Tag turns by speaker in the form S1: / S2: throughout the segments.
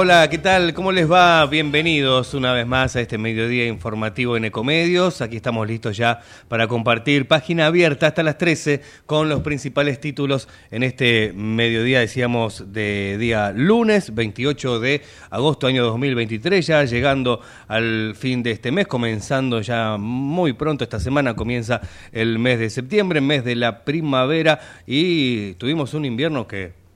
S1: Hola, ¿qué tal? ¿Cómo les va? Bienvenidos una vez más a este mediodía informativo en Ecomedios. Aquí estamos listos ya para compartir página abierta hasta las 13 con los principales títulos en este mediodía, decíamos, de día lunes 28 de agosto año 2023, ya llegando al fin de este mes, comenzando ya muy pronto esta semana, comienza el mes de septiembre, mes de la primavera y tuvimos un invierno que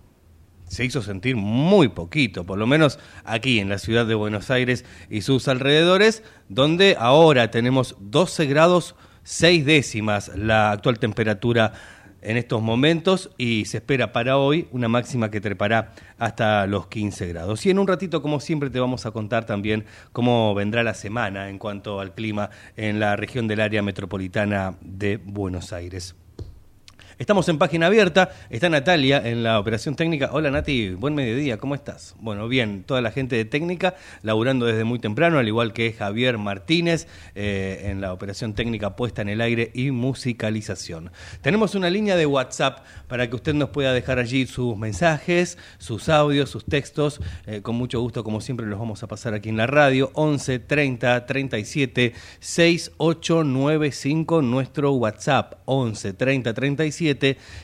S1: se hizo sentir muy poquito, por lo menos aquí en la ciudad de Buenos Aires y sus alrededores, donde ahora tenemos 12 grados 6 décimas la actual temperatura en estos momentos y se espera para hoy una máxima que trepará hasta los 15 grados. Y en un ratito, como siempre, te vamos a contar también cómo vendrá la semana en cuanto al clima en la región del área metropolitana de Buenos Aires. Estamos en página abierta, está Natalia en la operación técnica. Hola Nati, buen mediodía, ¿cómo estás? Bueno, bien, toda la gente de técnica laburando desde muy temprano, al igual que Javier Martínez eh, en la operación técnica puesta en el aire y musicalización. Tenemos una línea de WhatsApp para que usted nos pueda dejar allí sus mensajes, sus audios, sus textos. Eh, con mucho gusto, como siempre, los vamos a pasar aquí en la radio. 11 30 37 6895, nuestro WhatsApp. 11 30 37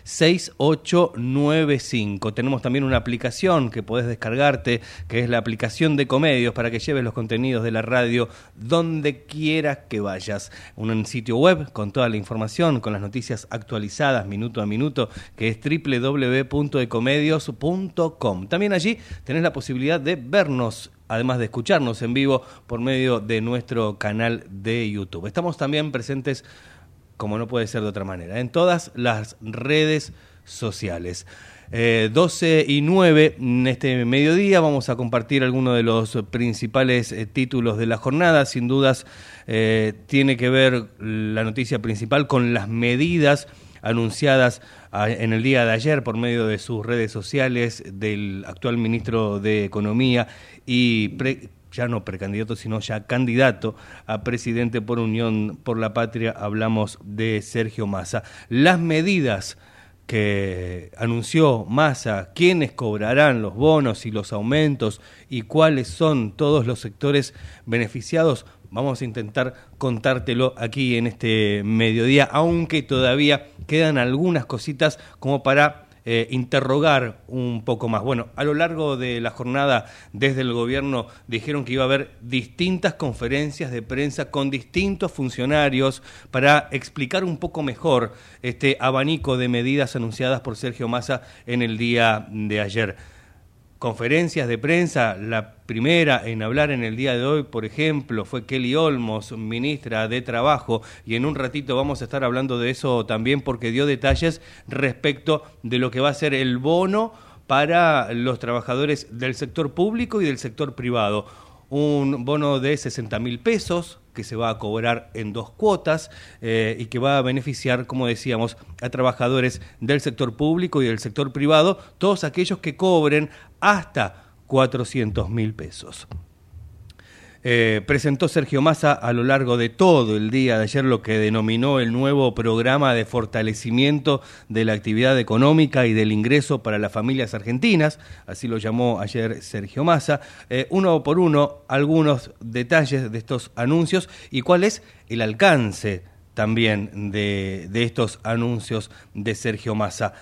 S1: 6895. Tenemos también una aplicación que podés descargarte, que es la aplicación de Comedios, para que lleves los contenidos de la radio donde quieras que vayas. Un sitio web con toda la información, con las noticias actualizadas minuto a minuto, que es www.ecomedios.com. También allí tenés la posibilidad de vernos además de escucharnos en vivo por medio de nuestro canal de YouTube. Estamos también presentes como no puede ser de otra manera, en todas las redes sociales. 12 eh, y 9 en este mediodía vamos a compartir algunos de los principales eh, títulos de la jornada. Sin dudas eh, tiene que ver la noticia principal con las medidas anunciadas en el día de ayer por medio de sus redes sociales del actual ministro de Economía y ya no precandidato, sino ya candidato a presidente por Unión por la Patria, hablamos de Sergio Massa. Las medidas que anunció Massa, quiénes cobrarán los bonos y los aumentos y cuáles son todos los sectores beneficiados, vamos a intentar contártelo aquí en este mediodía, aunque todavía quedan algunas cositas como para eh, interrogar un poco más. Bueno, a lo largo de la jornada desde el gobierno dijeron que iba a haber distintas conferencias de prensa con distintos funcionarios para explicar un poco mejor este abanico de medidas anunciadas por Sergio Massa en el día de ayer conferencias de prensa. La primera en hablar en el día de hoy, por ejemplo, fue Kelly Olmos, ministra de Trabajo, y en un ratito vamos a estar hablando de eso también porque dio detalles respecto de lo que va a ser el bono para los trabajadores del sector público y del sector privado. Un bono de 60 mil pesos que se va a cobrar en dos cuotas eh, y que va a beneficiar, como decíamos, a trabajadores del sector público y del sector privado, todos aquellos que cobren hasta 400 mil pesos. Eh, presentó Sergio Massa a lo largo de todo el día de ayer lo que denominó el nuevo programa de fortalecimiento de la actividad económica y del ingreso para las familias argentinas, así lo llamó ayer Sergio Massa, eh, uno por uno algunos detalles de estos anuncios y cuál es el alcance también de, de estos anuncios de Sergio Massa.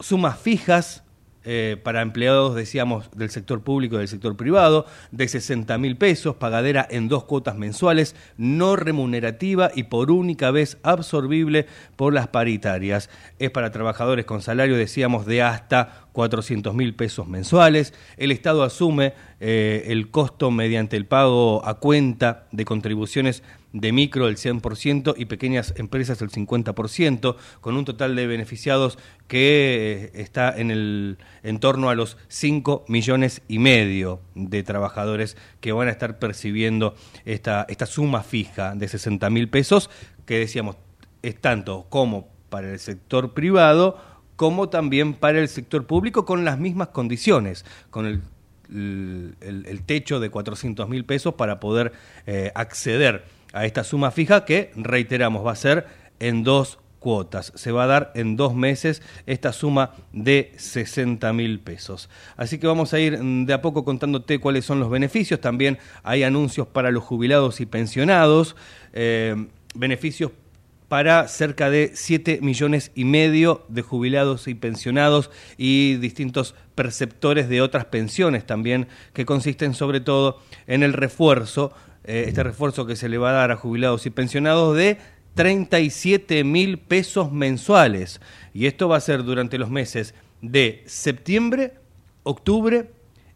S1: Sumas fijas eh, para empleados, decíamos, del sector público y del sector privado, de 60 mil pesos, pagadera en dos cuotas mensuales, no remunerativa y por única vez absorbible por las paritarias. Es para trabajadores con salario, decíamos, de hasta 400 mil pesos mensuales. El Estado asume eh, el costo mediante el pago a cuenta de contribuciones de micro el 100% y pequeñas empresas el 50%, con un total de beneficiados que eh, está en el en torno a los 5 millones y medio de trabajadores que van a estar percibiendo esta, esta suma fija de 60 mil pesos, que decíamos es tanto como para el sector privado como también para el sector público con las mismas condiciones, con el el, techo de 400 mil pesos para poder eh, acceder a esta suma fija que, reiteramos, va a ser en dos cuotas. Se va a dar en dos meses esta suma de 60 mil pesos. Así que vamos a ir de a poco contándote cuáles son los beneficios. También hay anuncios para los jubilados y pensionados, eh, beneficios para cerca de 7 millones y medio de jubilados y pensionados y distintos perceptores de otras pensiones también, que consisten sobre todo en el refuerzo, eh, este refuerzo que se le va a dar a jubilados y pensionados de 37 mil pesos mensuales. Y esto va a ser durante los meses de septiembre, octubre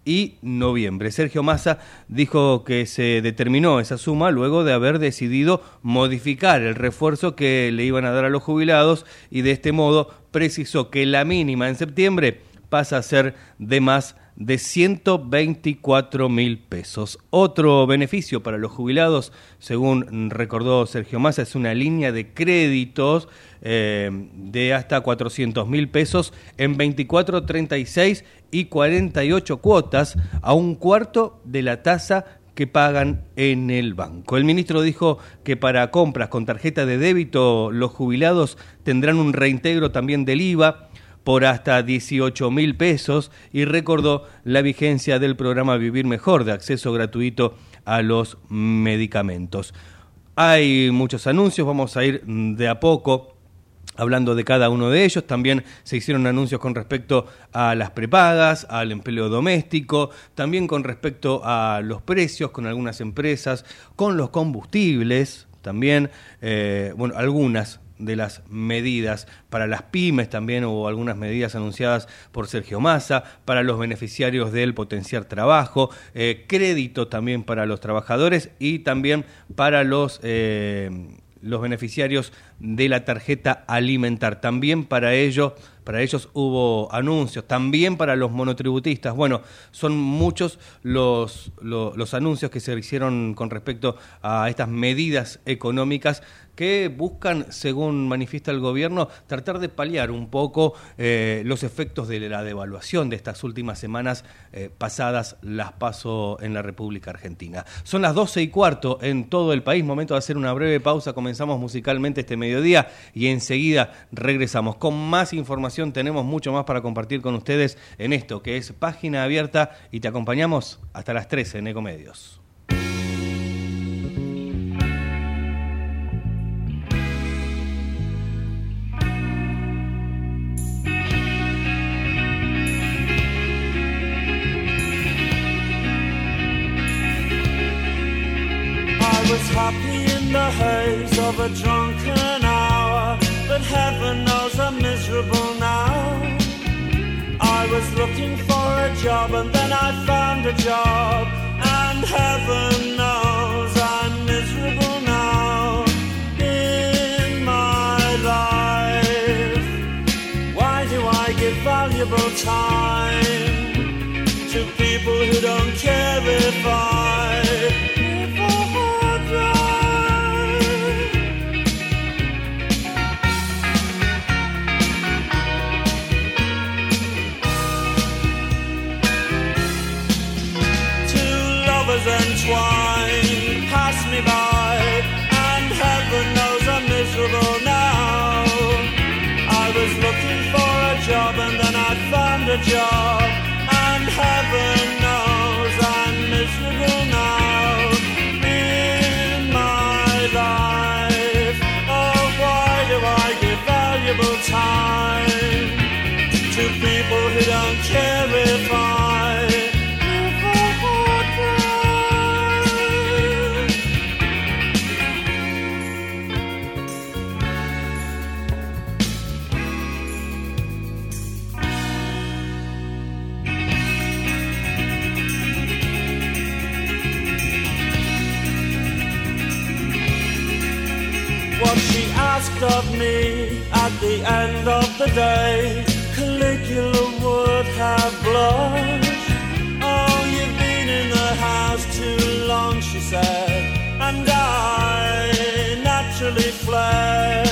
S1: y noviembre. Sergio Massa dijo que se determinó esa suma luego de haber decidido modificar el refuerzo que le iban a dar a los jubilados y de este modo precisó que la mínima en septiembre pasa a ser de más de 124 mil pesos. Otro beneficio para los jubilados, según recordó Sergio Massa, es una línea de créditos eh, de hasta 400 mil pesos en 24, 36 y 48 cuotas a un cuarto de la tasa que pagan en el banco. El ministro dijo que para compras con tarjeta de débito los jubilados tendrán un reintegro también del IVA por hasta 18 mil pesos y recordó la vigencia del programa Vivir Mejor de acceso gratuito a los medicamentos. Hay muchos anuncios, vamos a ir de a poco hablando de cada uno de ellos. También se hicieron anuncios con respecto a las prepagas, al empleo doméstico, también con respecto a los precios con algunas empresas, con los combustibles, también, eh, bueno, algunas de las medidas para las pymes también hubo algunas medidas anunciadas por Sergio Massa, para los beneficiarios del potenciar trabajo, eh, crédito también para los trabajadores y también para los, eh, los beneficiarios de la tarjeta alimentar. También para ello para ellos hubo anuncios, también para los monotributistas. Bueno, son muchos los, los, anuncios que se hicieron con respecto a estas medidas económicas que buscan, según manifiesta el gobierno, tratar de paliar un poco eh, los efectos de la devaluación de estas últimas semanas eh, pasadas las paso en la República Argentina. Son las 12 y cuarto en todo el país, momento de hacer una breve pausa, comenzamos musicalmente este mediodía y enseguida regresamos con más información, tenemos mucho más para compartir con ustedes en esto que es página abierta y te acompañamos hasta las 13 en Ecomedios. The haze of a drunken hour, but heaven knows I'm miserable now. I was looking for a job and then I found a job, and heaven knows I'm miserable now in my life. Why do I give valuable time to people who don't care if I? A job, what she asked of me at
S2: the end of the day. Caligula would have blushed. Oh, you've been in the house too long, she said, and I naturally fled.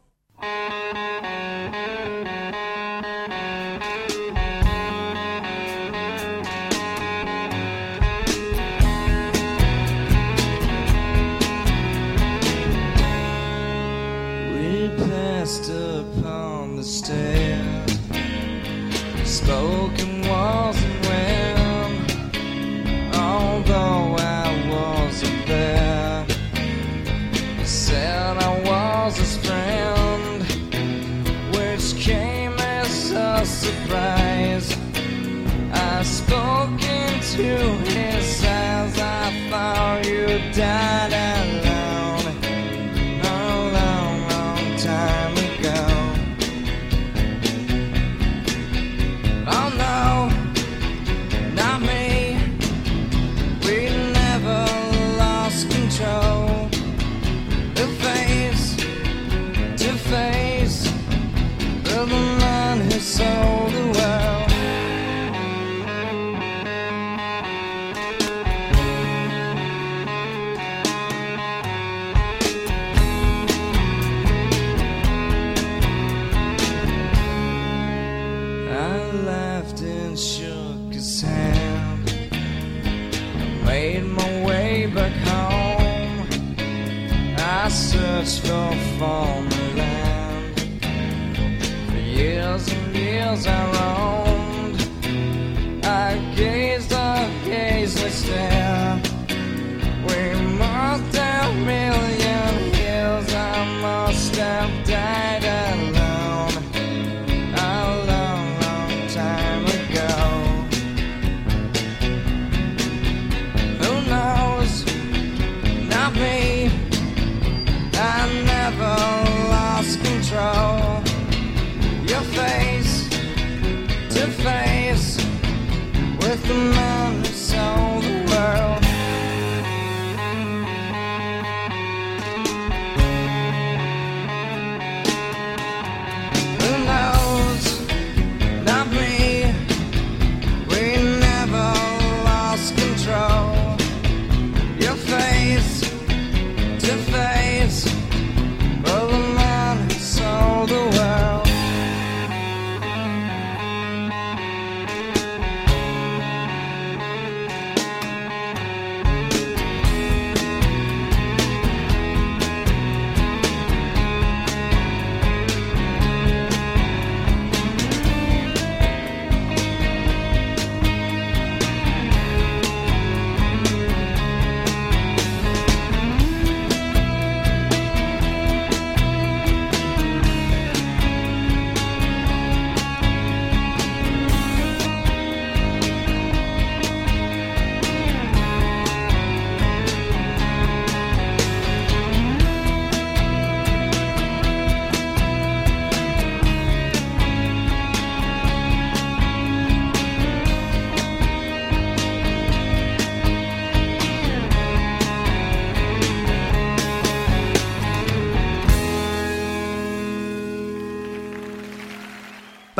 S3: years and years I roam.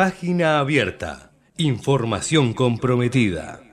S4: Página abierta. Información comprometida.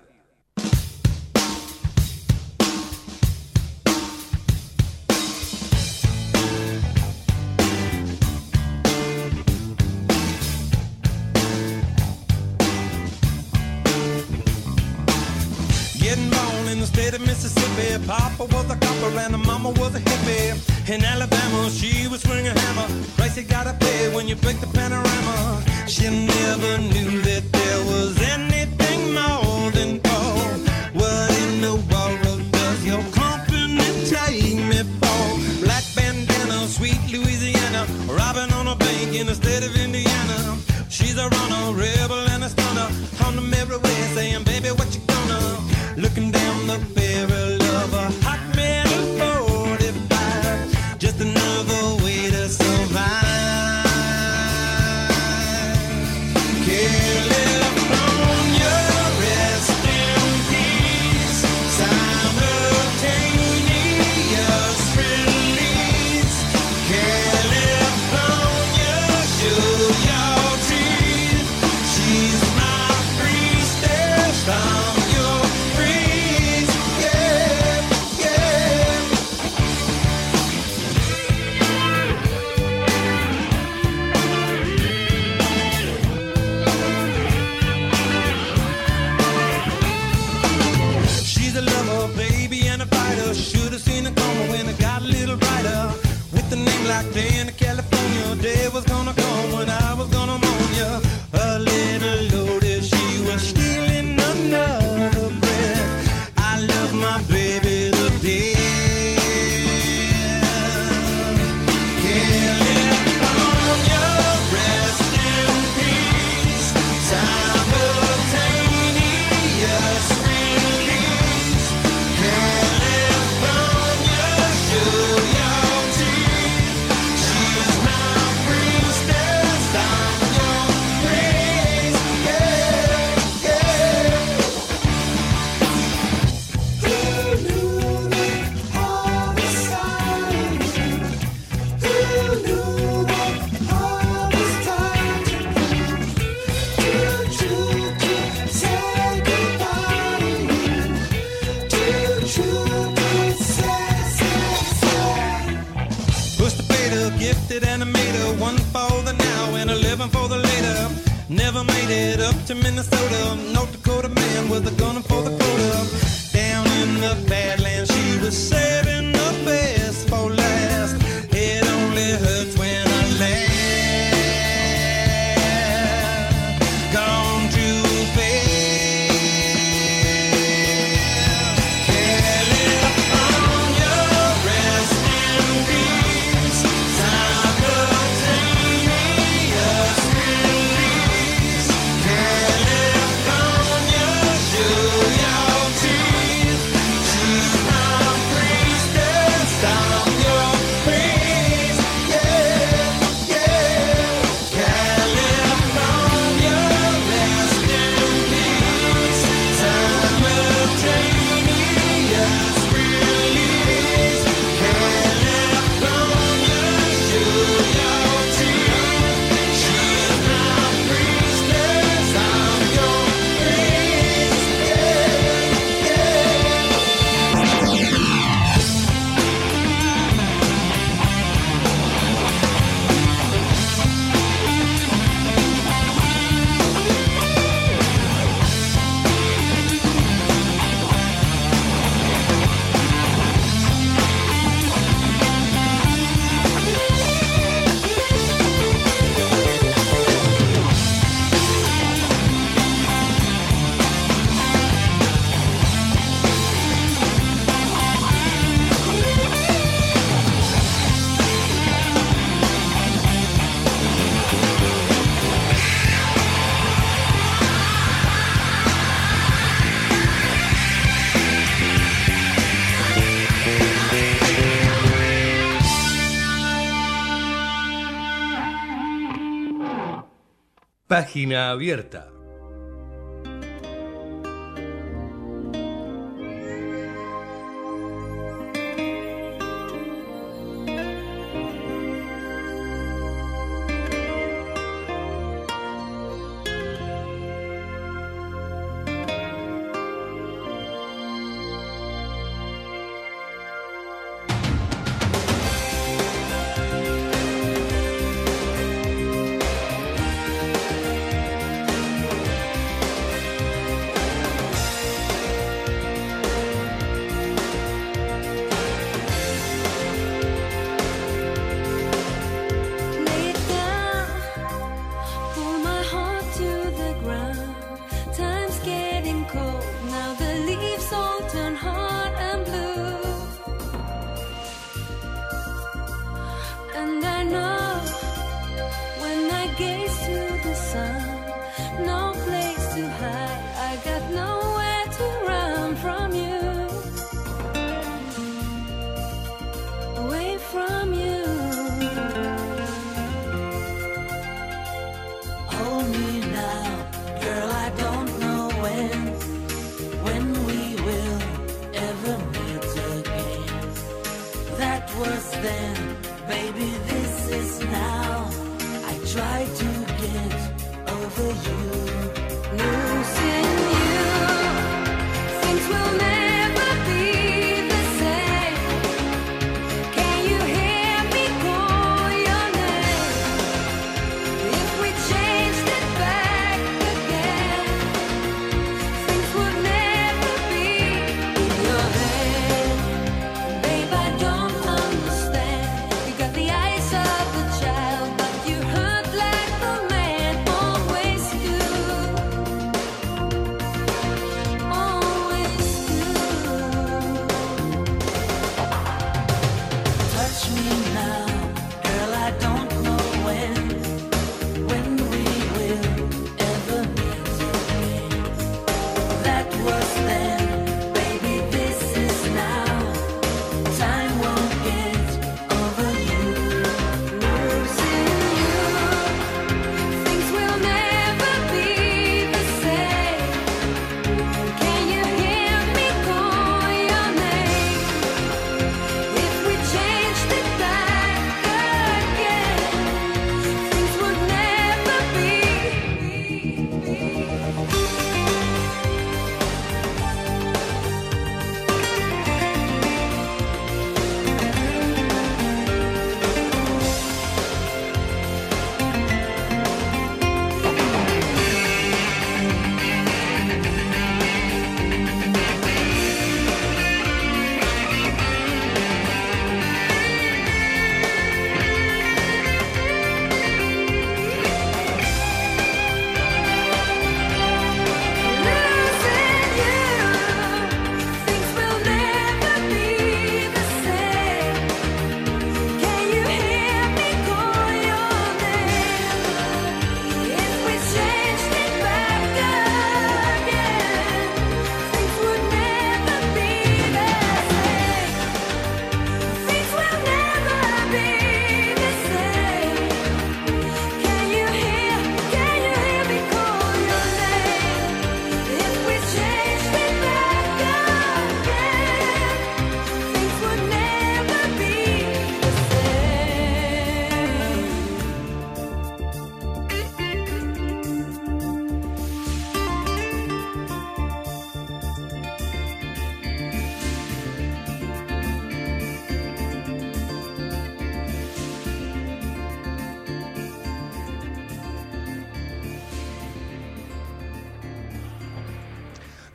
S4: Página abierta.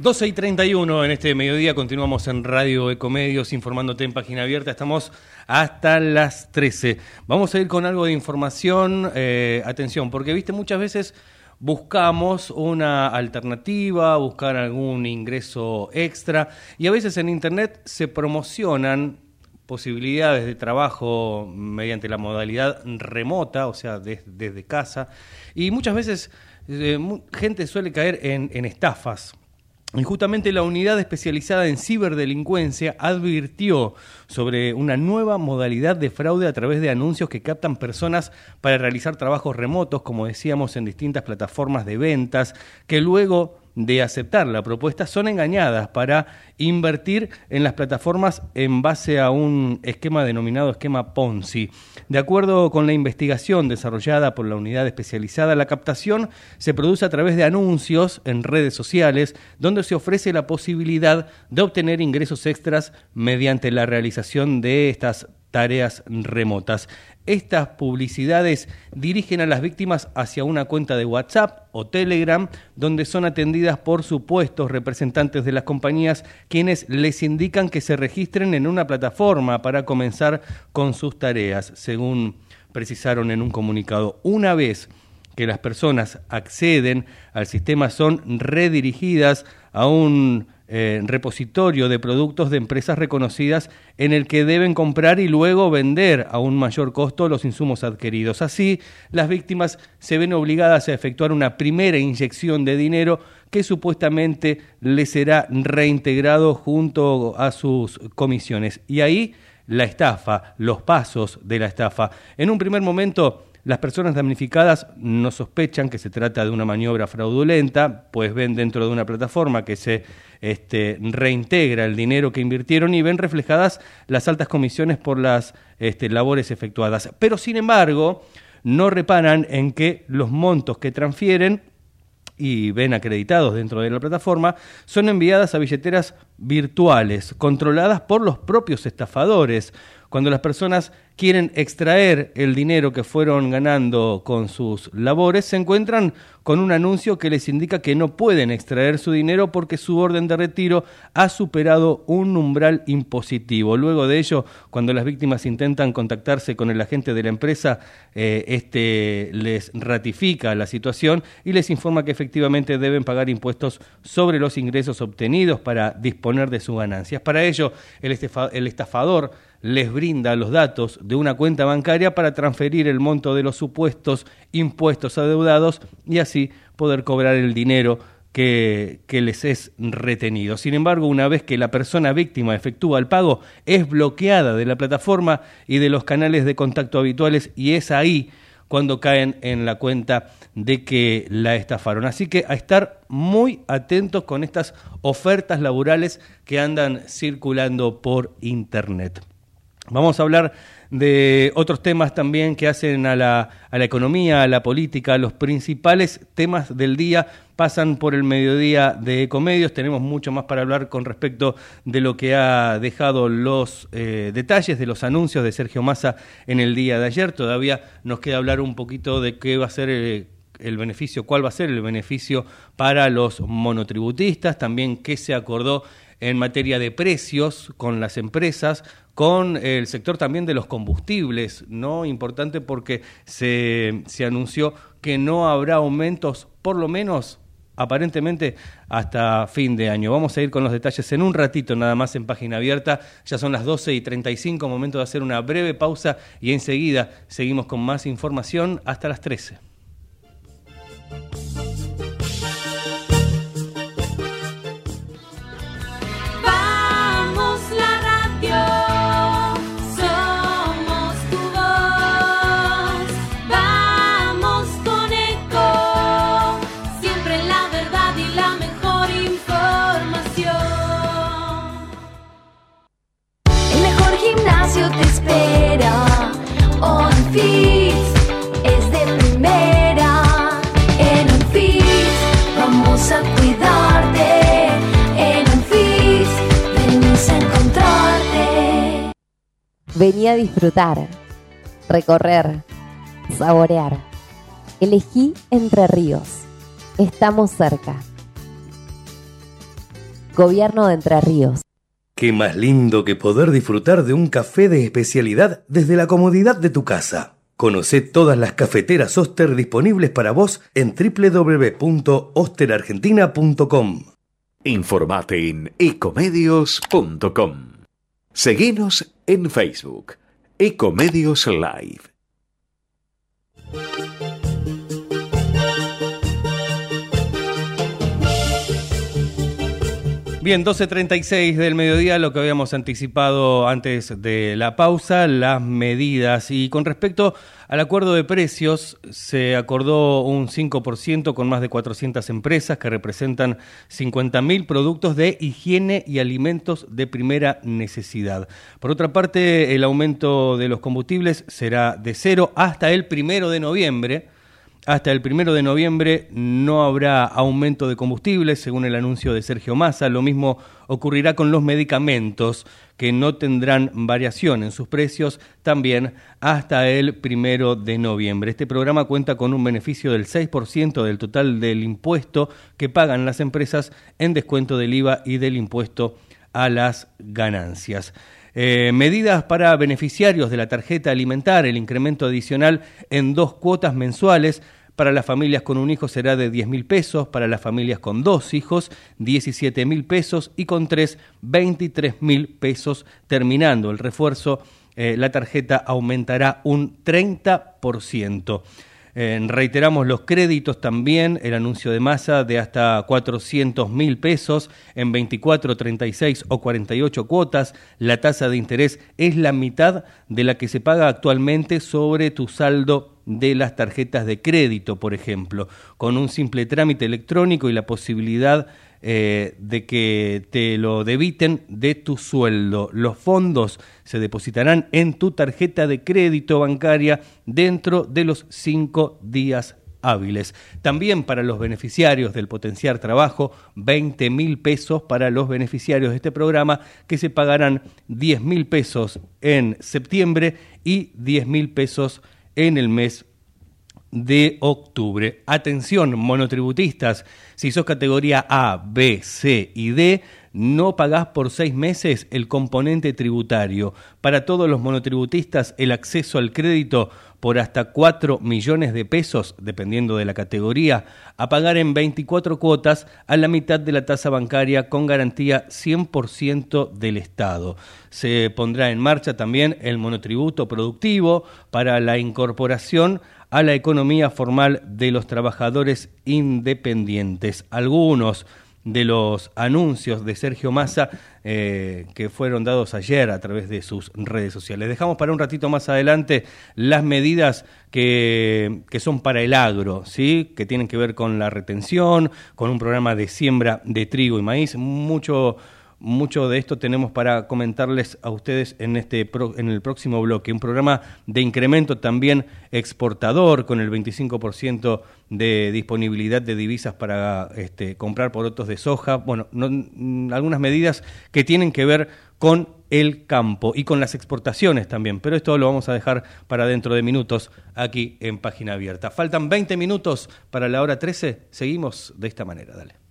S1: 12 y 31 en este mediodía continuamos en Radio Ecomedios informándote en página abierta. Estamos hasta las 13. Vamos a ir con algo de información. Eh, atención, porque viste muchas veces buscamos una alternativa, buscar algún ingreso extra y a veces en Internet se promocionan posibilidades de trabajo mediante la modalidad remota, o sea, desde casa. Y muchas veces eh, gente suele caer en estafas y justamente la unidad especializada en ciberdelincuencia advirtió sobre una nueva modalidad de fraude a través de anuncios que captan personas para realizar trabajos remotos, como decíamos, en distintas plataformas de ventas, que luego de aceptar la propuesta son engañadas para invertir en las plataformas en base a un esquema denominado esquema Ponzi. De acuerdo con la investigación desarrollada por la unidad especializada, la captación se produce a través de anuncios en redes sociales donde se ofrece la posibilidad de obtener ingresos extras mediante la realización de estas tareas remotas. Estas publicidades dirigen a las víctimas hacia una cuenta de WhatsApp o Telegram, donde son atendidas por supuestos representantes de las compañías, quienes les indican que se registren en una plataforma para comenzar con sus tareas, según precisaron en un comunicado. Una vez que las personas acceden al sistema son redirigidas a un eh, repositorio de productos de empresas reconocidas en el que deben comprar y luego vender a un mayor costo los insumos adquiridos. Así, las víctimas se ven obligadas a efectuar una primera inyección de dinero que supuestamente les será reintegrado junto a sus comisiones. Y ahí la estafa, los pasos de la estafa. En un primer momento, las personas damnificadas no sospechan que se trata de una maniobra fraudulenta, pues ven dentro de una plataforma que se este, reintegra el dinero que invirtieron y ven reflejadas las altas comisiones por las este, labores efectuadas. Pero, sin embargo, no reparan en que los montos que transfieren y ven acreditados dentro de la plataforma, son enviadas a billeteras virtuales, controladas por los propios estafadores. Cuando las personas quieren extraer el dinero que fueron ganando con sus labores, se encuentran con un anuncio que les indica que no pueden extraer su dinero porque su orden de retiro ha superado un umbral impositivo. Luego de ello, cuando las víctimas intentan contactarse con el agente de la empresa, eh, este les ratifica la situación y les informa que efectivamente deben pagar impuestos sobre los ingresos obtenidos para disponer de sus ganancias. Para ello, el, el estafador les brinda los datos de una cuenta bancaria para transferir el monto de los supuestos impuestos adeudados y así poder cobrar el dinero que, les es retenido. Sin embargo, una vez que la persona víctima efectúa el pago, es bloqueada de la plataforma y de los canales de contacto habituales y es ahí cuando caen en la cuenta de que la estafaron. Así que a estar muy atentos con estas ofertas laborales que andan circulando por Internet. Vamos a hablar de otros temas también que hacen a la, a la economía, a la política. Los principales temas del día pasan por el mediodía de Ecomedios. Tenemos mucho más para hablar con respecto de lo que ha dejado los eh, detalles de los anuncios de Sergio Massa en el día de ayer. Todavía nos queda hablar un poquito de qué va a ser eh, el beneficio, cuál va a ser el beneficio para los monotributistas, también qué se acordó en materia de precios con las empresas, con el sector también de los combustibles, ¿no? Importante porque se, se anunció que no habrá aumentos, por lo menos aparentemente hasta fin de año. Vamos a ir con los detalles en un ratito nada más en página abierta. Ya son las 12 y 35, momento de hacer una breve pausa y enseguida seguimos con más información hasta las 13.
S5: Vení a disfrutar, recorrer, saborear. Elegí Entre Ríos. Estamos cerca. Gobierno de Entre Ríos.
S4: Qué más lindo que poder disfrutar de un café de especialidad desde la comodidad de tu casa. Conoce todas las cafeteras Oster disponibles para vos en www.osterargentina.com.
S6: Informate en ecomedios.com. Seguinos en Facebook, Ecomedios Live.
S1: Bien, 12.36 del mediodía, lo que habíamos anticipado antes de la pausa, las medidas. Y con respecto al acuerdo de precios, se acordó un 5% con más de 400 empresas que representan 50.000 productos de higiene y alimentos de primera necesidad. Por otra parte, el aumento de los combustibles será de cero hasta el primero de noviembre. Hasta el primero de noviembre no habrá aumento de combustibles, según el anuncio de Sergio Massa. Lo mismo ocurrirá con los medicamentos, que no tendrán variación en sus precios también hasta el primero de noviembre. Este programa cuenta con un beneficio del 6% del total del impuesto que pagan las empresas en descuento del IVA y del impuesto a las ganancias. Eh, medidas para beneficiarios de la tarjeta alimentar, el incremento adicional en dos cuotas mensuales. Para las familias con un hijo será de 10 mil pesos, para las familias con dos hijos 17 mil pesos y con tres 23 mil pesos. Terminando el refuerzo, eh, la tarjeta aumentará un 30%. Eh, reiteramos los créditos también, el anuncio de masa de hasta 400 mil pesos en 24, 36 o 48 cuotas. La tasa de interés es la mitad de la que se paga actualmente sobre tu saldo de las tarjetas de crédito, por ejemplo, con un simple trámite electrónico y la posibilidad eh, de que te lo debiten de tu sueldo. Los fondos se depositarán en tu tarjeta de crédito bancaria dentro de los cinco días hábiles. También para los beneficiarios del Potenciar Trabajo, 20 mil pesos para los beneficiarios de este programa que se pagarán 10 mil pesos en septiembre y 10 mil pesos en el mes de octubre. Atención, monotributistas, si sos categoría A, B, C y D, no pagás por seis meses el componente tributario. Para todos los monotributistas, el acceso al crédito por hasta 4 millones de pesos, dependiendo de la categoría, a pagar en 24 cuotas a la mitad de la tasa bancaria con garantía 100% del Estado. Se pondrá en marcha también el monotributo productivo para la incorporación a la economía formal de los trabajadores independientes. Algunos de los anuncios de Sergio Massa eh, que fueron dados ayer a través de sus redes sociales. Dejamos para un ratito más adelante las medidas que, que son para el agro, ¿sí? que tienen que ver con la retención, con un programa de siembra de trigo y maíz, mucho mucho de esto tenemos para comentarles a ustedes en, este en el próximo bloque. Un programa de incremento también exportador con el 25% de disponibilidad de divisas para este, comprar porotos de soja. Bueno, no- mm, algunas medidas que tienen que ver con el campo y con las exportaciones también. Pero esto lo vamos a dejar para dentro de minutos aquí en Página Abierta. Faltan 20 minutos para la hora 13. Seguimos de esta manera. Dale.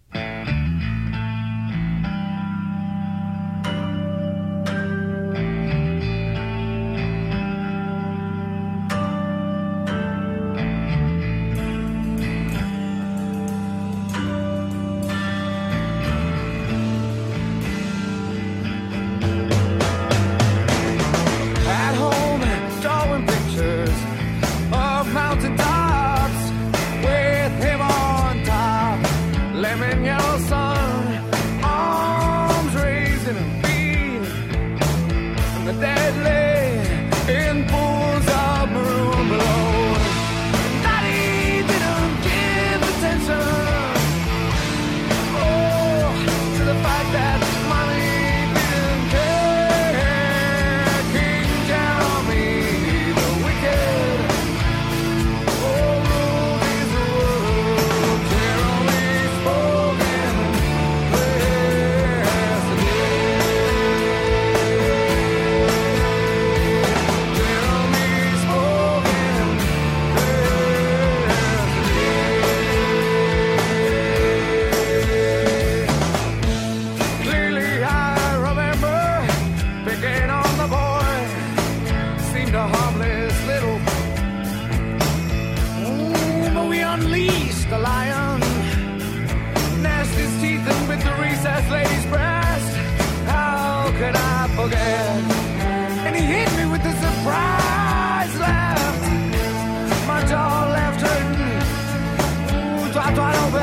S3: I don't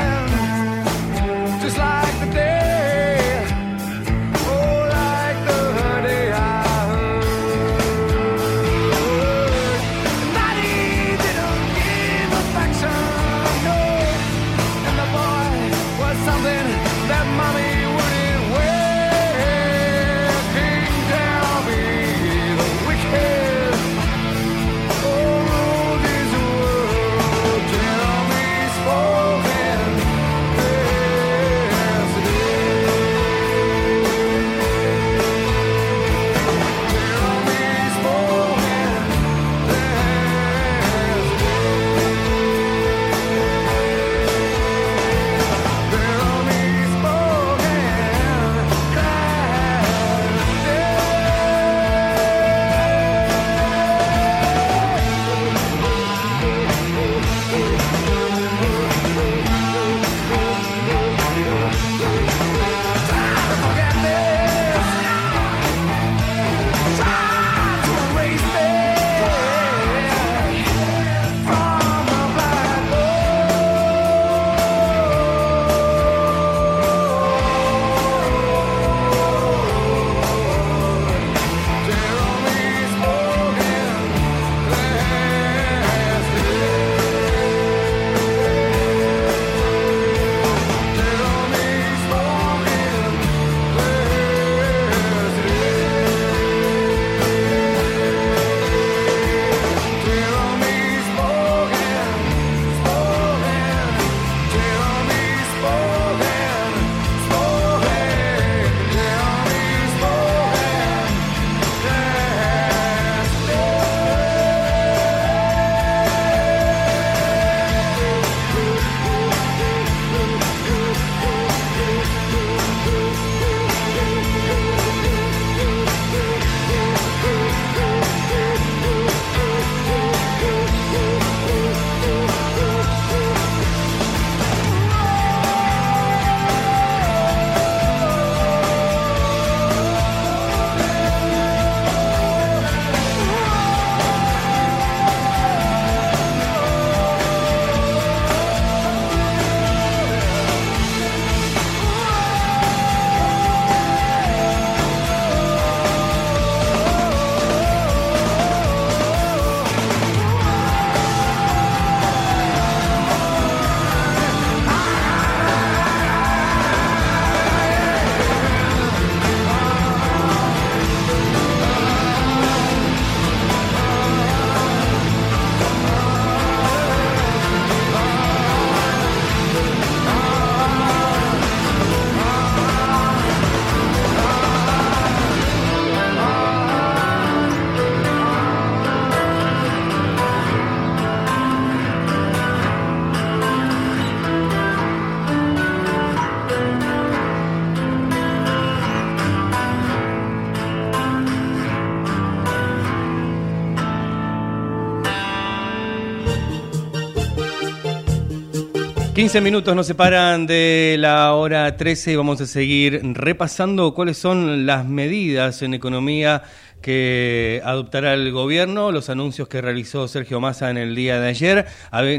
S1: 15 minutos nos separan de la hora 13 y vamos a seguir repasando cuáles son las medidas en economía que adoptará el gobierno, los anuncios que realizó Sergio Massa en el día de ayer.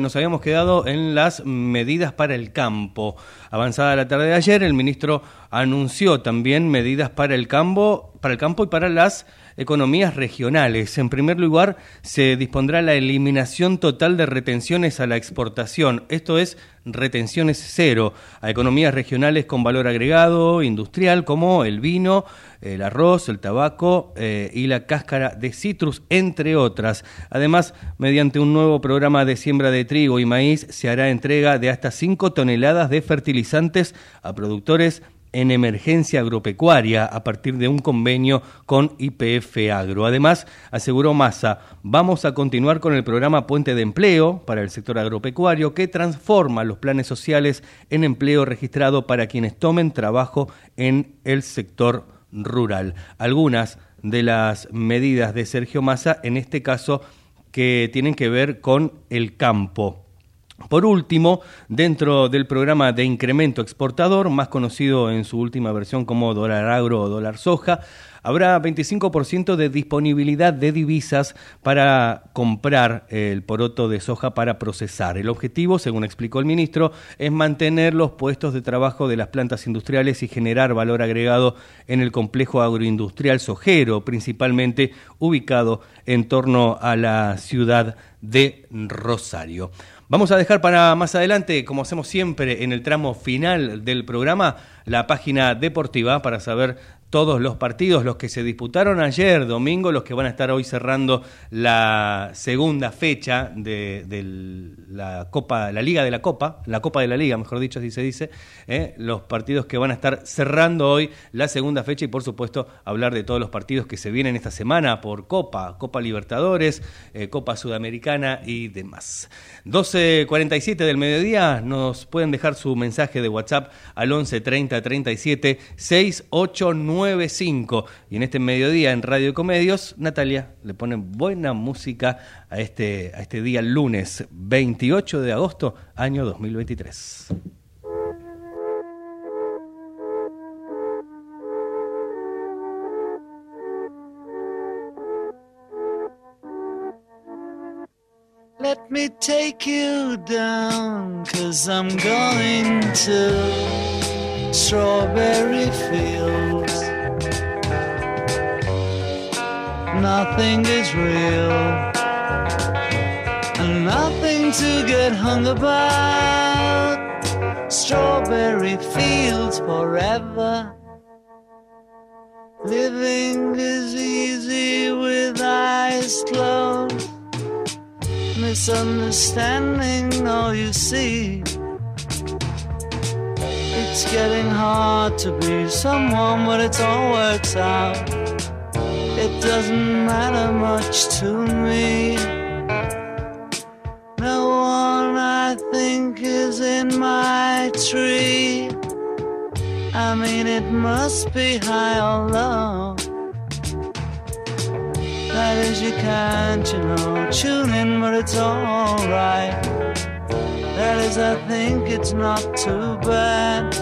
S1: Nos habíamos quedado en las medidas para el campo. Avanzada la tarde de ayer, el ministro anunció también medidas para el campo, para el campo y para las economías regionales. En primer lugar, se dispondrá la eliminación total de retenciones a la exportación. Esto es retenciones cero a economías regionales con valor agregado industrial como el vino, el arroz, el tabaco eh, y la cáscara de citrus, entre otras. Además, mediante un nuevo programa de siembra de trigo y maíz, se hará entrega de hasta 5 toneladas de fertilizantes a productores en emergencia agropecuaria a partir de un convenio con IPF Agro. Además, aseguró Massa, vamos a continuar con el programa Puente de Empleo para el sector agropecuario que transforma los planes sociales en empleo registrado para quienes tomen trabajo en el sector rural. Algunas de las medidas de Sergio Massa, en este caso, que tienen que ver con el campo. Por último, dentro del programa de incremento exportador, más conocido en su última versión como dólar agro o dólar soja, habrá 25% de disponibilidad de divisas para comprar el poroto de soja para procesar. El objetivo, según explicó el ministro, es mantener los puestos de trabajo de las plantas industriales y generar valor agregado en el complejo agroindustrial sojero, principalmente ubicado en torno a la ciudad de Rosario. Vamos a dejar para más adelante, como hacemos siempre en el tramo final del programa, la página deportiva para saber todos los partidos, los que se disputaron ayer, domingo, los que van a estar hoy cerrando la segunda fecha de, la Copa, la Liga de la Copa, la Copa de la Liga, mejor dicho, así se dice, ¿eh? los partidos que van a estar cerrando hoy la segunda fecha y por supuesto hablar de todos los partidos que se vienen esta semana por Copa, Copa Libertadores, eh, Copa Sudamericana y demás. 12.47 del mediodía, nos pueden dejar su mensaje de WhatsApp al 11 30 37 689 95. Y en este mediodía en Radio Comedios, Natalia le pone buena música a este, a este día lunes 28 de agosto, año 2023.
S7: Let me take you down, cause I'm going to strawberry fields. Nothing is real, and nothing to get hung about. Strawberry fields forever. Living is easy with eyes closed misunderstanding all you see. It's getting hard to be someone, but it all works out. It doesn't matter much to me. No one I think is in my tree. I mean, it must be high or low. That is, you can't, you know, tune in, but it's alright. That is, I think it's not too bad.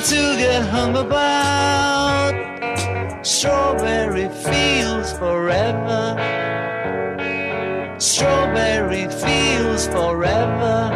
S7: to get hung about. Strawberry Fields forever. Strawberry Strawberry fields forever.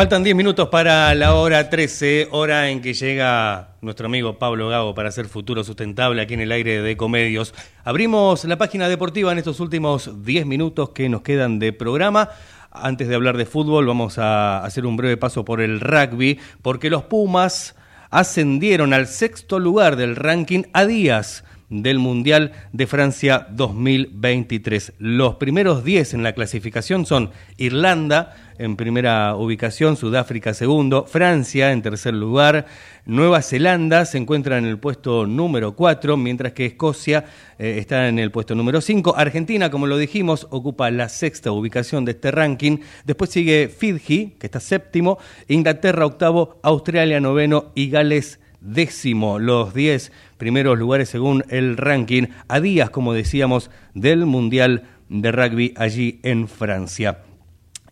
S1: Faltan 10 minutos para la hora 13, hora en que llega nuestro amigo Pablo Gago para hacer futuro sustentable aquí en el aire de Comedios. Abrimos la página deportiva en estos últimos 10 minutos que nos quedan de programa. Antes de hablar de fútbol, vamos a hacer un breve paso por el rugby, porque los Pumas ascendieron al sexto lugar del ranking a días del Mundial de Francia 2023. Los primeros 10 en la clasificación son Irlanda en primera ubicación, Sudáfrica segundo, Francia en tercer lugar, Nueva Zelanda se encuentra en el puesto número 4, mientras que Escocia eh, está en el puesto número 5. Argentina, como lo dijimos, ocupa la sexta ubicación de este ranking. Después sigue Fiji, que está séptimo, Inglaterra octavo, Australia noveno y Gales décimo, los 10 primeros lugares según el ranking, a días, como decíamos, del Mundial de Rugby allí en Francia.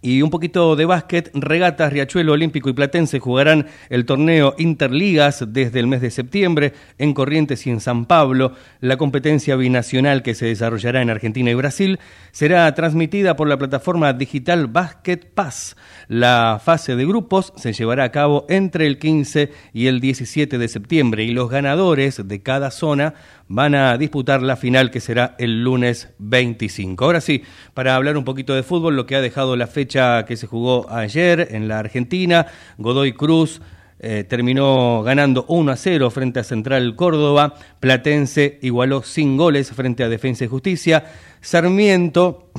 S1: Y un poquito de básquet, Regatas, Riachuelo, Olímpico y Platense jugarán el torneo Interligas desde el mes de septiembre en Corrientes y en San Pablo. La competencia binacional que se desarrollará en Argentina y Brasil será transmitida por la plataforma digital Basket Pass. La fase de grupos se llevará a cabo entre el 15 y el 17 de septiembre y los ganadores de cada zona van a disputar la final que será el lunes 25. Ahora sí, para hablar un poquito de fútbol, lo que ha dejado la fecha que se jugó ayer en la Argentina, Godoy Cruz eh, terminó ganando 1 a 0 frente a Central Córdoba, Platense igualó sin goles frente a Defensa y Justicia, Sarmiento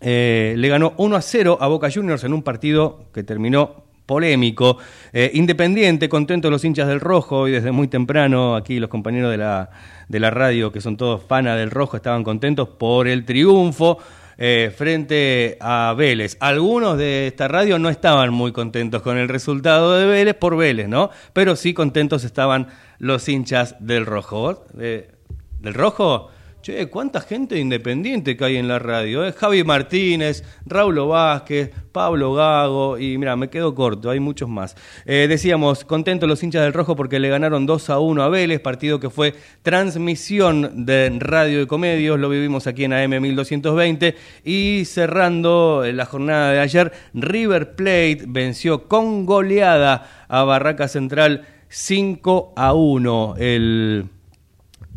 S1: eh, le ganó 1 a 0 a Boca Juniors en un partido que terminó polémico. Eh, Independiente, contentos los hinchas del Rojo y desde muy temprano aquí los compañeros de la, de la radio que son todos fanas del Rojo estaban contentos por el triunfo. Eh, frente a Vélez. Algunos de esta radio no estaban muy contentos con el resultado de Vélez por Vélez, ¿no? Pero sí contentos estaban los hinchas del Rojo. Eh, ¿Del Rojo? Che, cuánta gente independiente que hay en la radio. ¿eh? Javi Martínez, Raúl Vázquez, Pablo Gago y mira, me quedo corto, hay muchos más. Eh, decíamos, contentos los hinchas del Rojo porque le ganaron 2 a 1 a Vélez, partido que fue transmisión de Radio de Comedios, lo vivimos aquí en AM 1220 y cerrando la jornada de ayer, River Plate venció con goleada a Barraca Central 5 a 1. El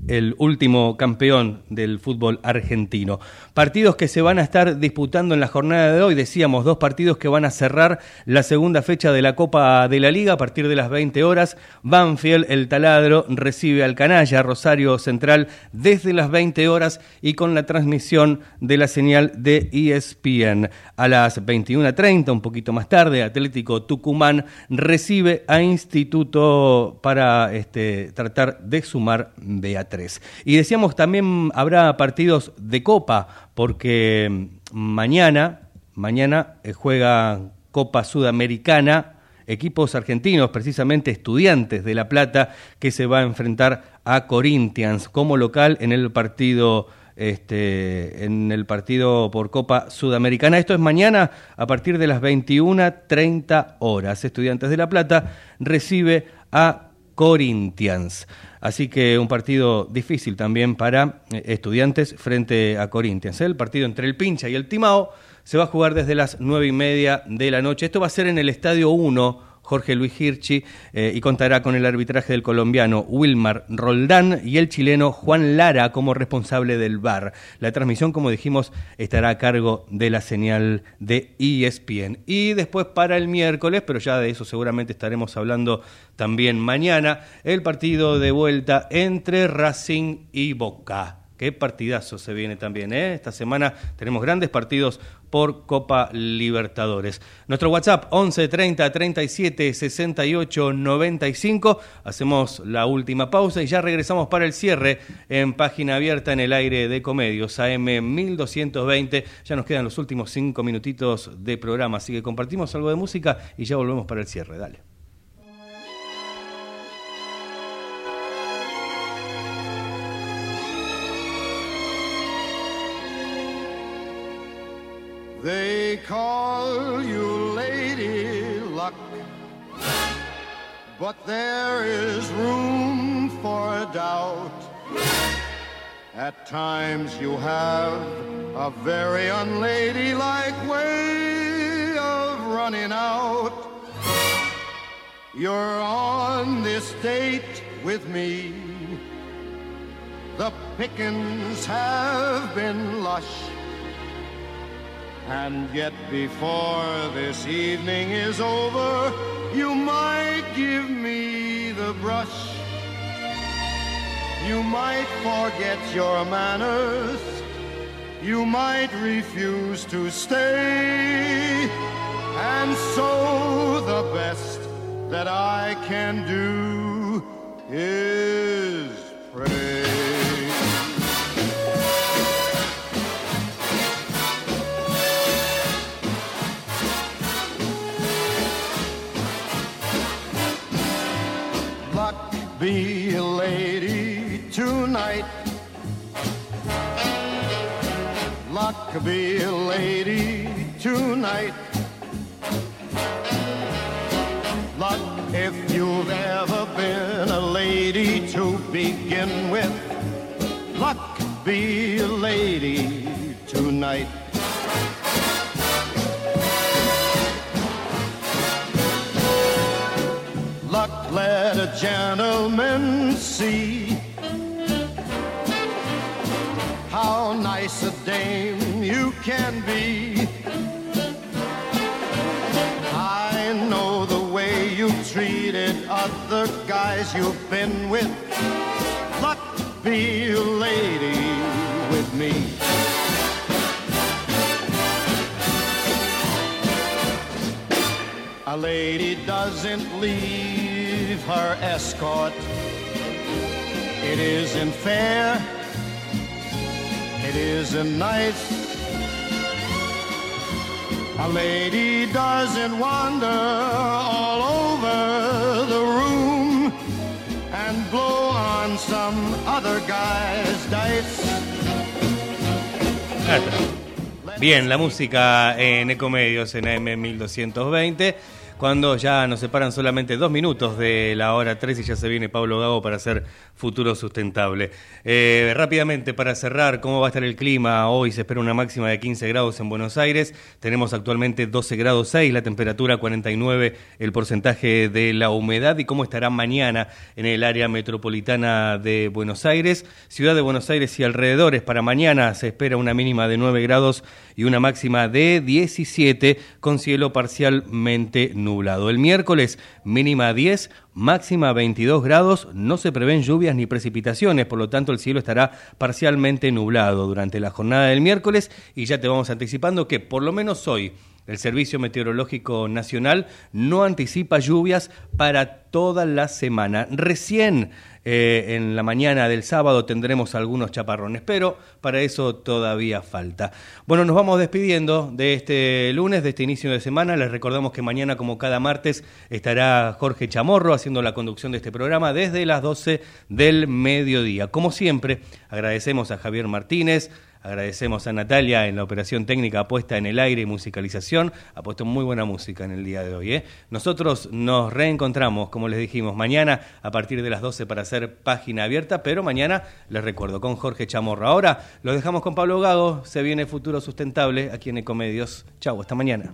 S1: el último campeón del fútbol argentino. Partidos que se van a estar disputando en la jornada de hoy, decíamos, dos partidos que van a cerrar la segunda fecha de la Copa de la Liga a partir de las 20 horas. Banfield, el taladro, recibe al canalla Rosario Central desde las 20 horas y con la transmisión de la señal de ESPN. A las 21.30, un poquito más tarde, Atlético Tucumán recibe a Instituto para este, tratar de sumar a 3. Y decíamos también habrá partidos de Copa, porque mm, mañana, mañana eh, juega Copa Sudamericana, equipos argentinos, precisamente estudiantes de La Plata, que se va a enfrentar a Corinthians como local en el partido este, en el partido por Copa Sudamericana. Esto es mañana a partir de las 21.30 horas. Estudiantes de La Plata recibe a Corinthians. Así que un partido difícil también para eh, estudiantes frente a Corinthians. El partido entre el Pincha y el Timao se va a jugar desde las nueve y media de la noche. Esto va a ser en el Estadio 1 Jorge Luis Hirchi, eh, y contará con el arbitraje del colombiano Wilmar Roldán y el chileno Juan Lara como responsable del VAR. La transmisión, como dijimos, estará a cargo de la señal de ESPN. Y después para el miércoles, pero ya de eso seguramente estaremos hablando también mañana, el partido de vuelta entre Racing y Boca. Qué partidazo se viene también, ¿eh? Esta semana tenemos grandes partidos por Copa Libertadores. Nuestro WhatsApp 11 30 37 68 95. Hacemos la última pausa y ya regresamos para el cierre en página abierta en el aire de Comedios AM 1220. Ya nos quedan los últimos cinco minutitos de programa, así que compartimos algo de música y ya volvemos para el cierre. Dale.
S8: They call you Lady Luck, but there is room for doubt. At times you have a very unladylike way of running out. You're on this date with me. The pickings have been lush. And yet before this evening is over, you might give me the brush. You might forget your manners. You might refuse to stay. And so the best that I can do is pray. Luck be a lady tonight. Luck be a lady tonight. Luck if you've ever been a lady to begin with. Luck be a lady tonight. Gentleman see how nice a dame you can be. I know the way you treated other guys you've been with. Luck be a lady with me. A lady doesn't leave her escort. It isn't fair. It isn't nice. A lady doesn't wander all over the room and blow on some other guy's dice.
S1: Bien, la música en Ecomedios en AM 1220. Cuando ya nos separan solamente dos minutos de la hora 3 y ya se viene Pablo Gago para hacer futuro sustentable. Eh, rápidamente, para cerrar, ¿cómo va a estar el clima? Hoy se espera una máxima de 15 grados en Buenos Aires. Tenemos actualmente 12 grados 6, la temperatura 49, el porcentaje de la humedad. ¿Y cómo estará mañana en el área metropolitana de Buenos Aires? Ciudad de Buenos Aires y alrededores. Para mañana se espera una mínima de 9 grados y una máxima de 17 con cielo parcialmente nublado. El miércoles mínima 10, máxima 22 grados, no se prevén lluvias ni precipitaciones, por lo tanto el cielo estará parcialmente nublado durante la jornada del miércoles. Y ya te vamos anticipando que por lo menos hoy el Servicio Meteorológico Nacional no anticipa lluvias para toda la semana. Recién eh, en la mañana del sábado tendremos algunos chaparrones, pero para eso todavía falta. Bueno, nos vamos despidiendo de este lunes, de este inicio de semana. Les recordamos que mañana, como cada martes, estará Jorge Chamorro haciendo la conducción de este programa desde las 12 del mediodía. Como siempre, agradecemos a Javier Martínez, Agradecemos a Natalia en la operación técnica puesta en el aire y musicalización. Ha puesto muy buena música en el día de hoy. ¿eh? Nosotros nos reencontramos, como les dijimos, mañana a partir de las 12 para hacer página abierta, pero mañana les recuerdo con Jorge Chamorro. Ahora lo dejamos con Pablo Gago. Se viene Futuro Sustentable aquí en Ecomedios. Chau, hasta mañana.